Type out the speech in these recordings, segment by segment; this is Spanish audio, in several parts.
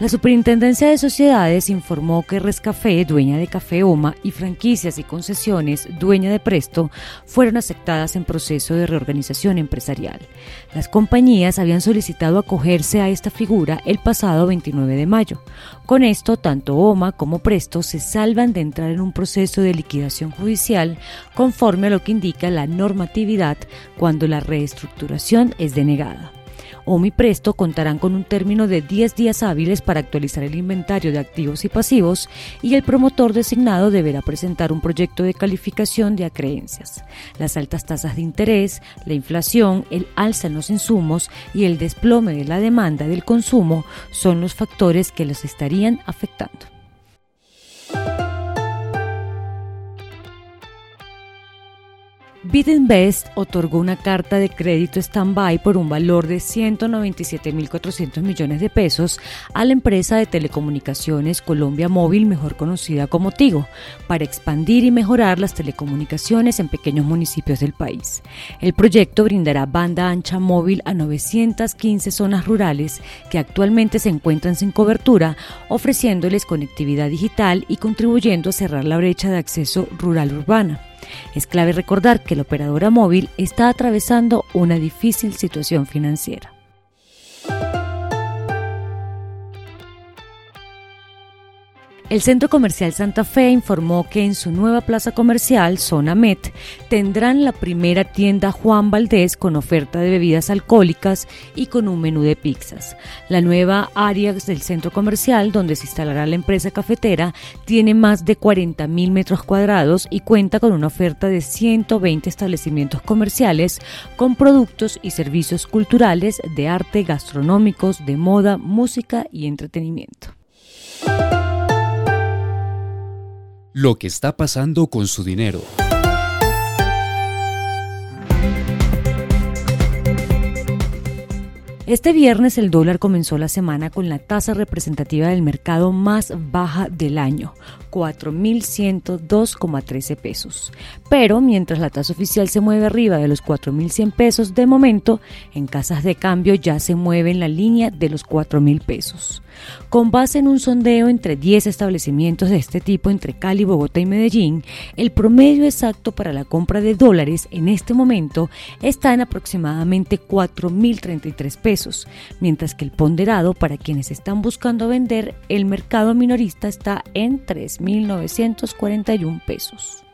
La Superintendencia de Sociedades informó que Rescafé, dueña de Café Oma, y franquicias y concesiones, dueña de Presto, fueron aceptadas en proceso de reorganización empresarial. Las compañías habían solicitado acogerse a esta figura el pasado 29 de mayo. Con esto, tanto OMA como Presto se salvan de entrar en un proceso de liquidación judicial conforme a lo que indica la normatividad cuando la reestructuración es denegada. OMI Presto contarán con un término de 10 días hábiles para actualizar el inventario de activos y pasivos y el promotor designado deberá presentar un proyecto de calificación de acreencias. Las altas tasas de interés, la inflación, el alza en los insumos y el desplome de la demanda del consumo son los factores que los estarían afectando. BitInvest otorgó una carta de crédito stand-by por un valor de 197.400 millones de pesos a la empresa de telecomunicaciones Colombia Móvil, mejor conocida como Tigo, para expandir y mejorar las telecomunicaciones en pequeños municipios del país. El proyecto brindará banda ancha móvil a 915 zonas rurales que actualmente se encuentran sin cobertura, ofreciéndoles conectividad digital y contribuyendo a cerrar la brecha de acceso rural-urbana. Es clave recordar que la operadora móvil está atravesando una difícil situación financiera. El Centro Comercial Santa Fe informó que en su nueva plaza comercial, Zona Met, tendrán la primera tienda Juan Valdés con oferta de bebidas alcohólicas y con un menú de pizzas. La nueva área del centro comercial, donde se instalará la empresa cafetera, tiene más de 40 mil metros cuadrados y cuenta con una oferta de 120 establecimientos comerciales con productos y servicios culturales, de arte, gastronómicos, de moda, música y entretenimiento. Lo que está pasando con su dinero. Este viernes el dólar comenzó la semana con la tasa representativa del mercado más baja del año, 4.102,13 pesos. Pero mientras la tasa oficial se mueve arriba de los 4.100 pesos, de momento en casas de cambio ya se mueve en la línea de los 4.000 pesos. Con base en un sondeo entre 10 establecimientos de este tipo entre Cali, Bogotá y Medellín, el promedio exacto para la compra de dólares en este momento está en aproximadamente 4.033 pesos, mientras que el ponderado para quienes están buscando vender el mercado minorista está en 3.941 pesos.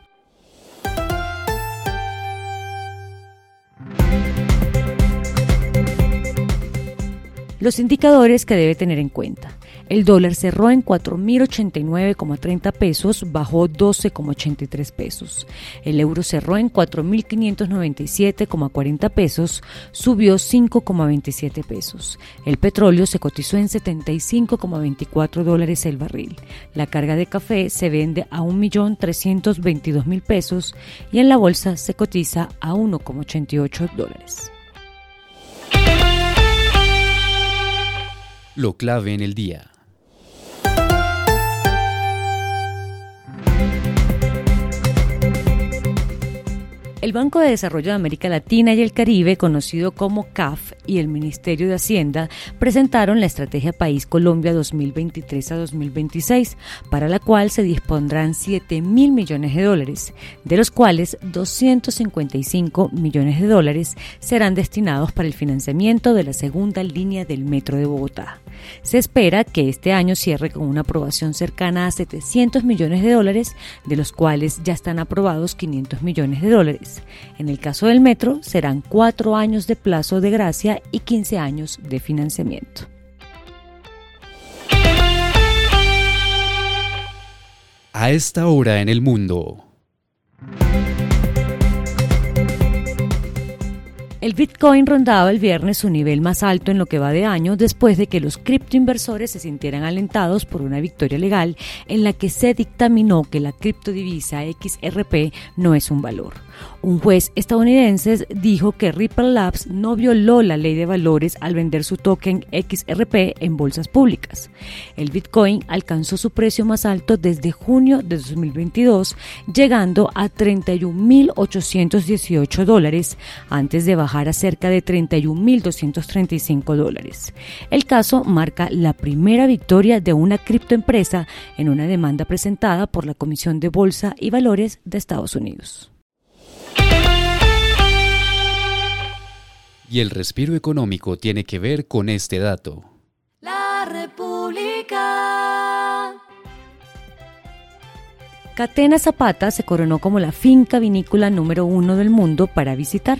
Los indicadores que debe tener en cuenta. El dólar cerró en 4.089,30 pesos, bajó 12,83 pesos. El euro cerró en 4.597,40 pesos, subió 5,27 pesos. El petróleo se cotizó en 75,24 dólares el barril. La carga de café se vende a 1.322.000 pesos y en la bolsa se cotiza a 1,88 dólares. Lo clave en el día. El Banco de Desarrollo de América Latina y el Caribe, conocido como CAF, y el Ministerio de Hacienda presentaron la Estrategia País Colombia 2023 a 2026, para la cual se dispondrán 7 mil millones de dólares, de los cuales 255 millones de dólares serán destinados para el financiamiento de la segunda línea del Metro de Bogotá. Se espera que este año cierre con una aprobación cercana a 700 millones de dólares, de los cuales ya están aprobados 500 millones de dólares. En el caso del metro, serán cuatro años de plazo de gracia y 15 años de financiamiento. A esta hora en el mundo. El Bitcoin rondaba el viernes su nivel más alto en lo que va de año después de que los criptoinversores se sintieran alentados por una victoria legal en la que se dictaminó que la criptodivisa XRP no es un valor. Un juez estadounidense dijo que Ripple Labs no violó la ley de valores al vender su token XRP en bolsas públicas. El Bitcoin alcanzó su precio más alto desde junio de 2022, llegando a 31.818 dólares antes de bajar a cerca de 31.235 dólares. El caso marca la primera victoria de una criptoempresa en una demanda presentada por la Comisión de Bolsa y Valores de Estados Unidos. Y el respiro económico tiene que ver con este dato. La República. Catena Zapata se coronó como la finca vinícola número uno del mundo para visitar.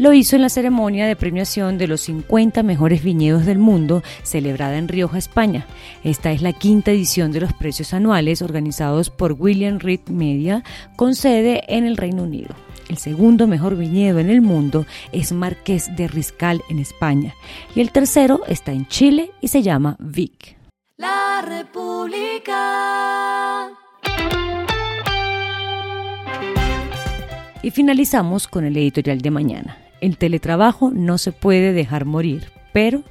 Lo hizo en la ceremonia de premiación de los 50 mejores viñedos del mundo celebrada en Rioja, España. Esta es la quinta edición de los precios anuales organizados por William Reed Media con sede en el Reino Unido. El segundo mejor viñedo en el mundo es Marqués de Riscal en España y el tercero está en Chile y se llama Vic. La República. Y finalizamos con el editorial de mañana. El teletrabajo no se puede dejar morir, pero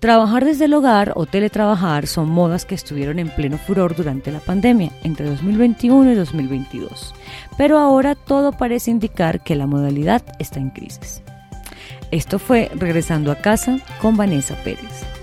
Trabajar desde el hogar o teletrabajar son modas que estuvieron en pleno furor durante la pandemia, entre 2021 y 2022. Pero ahora todo parece indicar que la modalidad está en crisis. Esto fue Regresando a casa con Vanessa Pérez.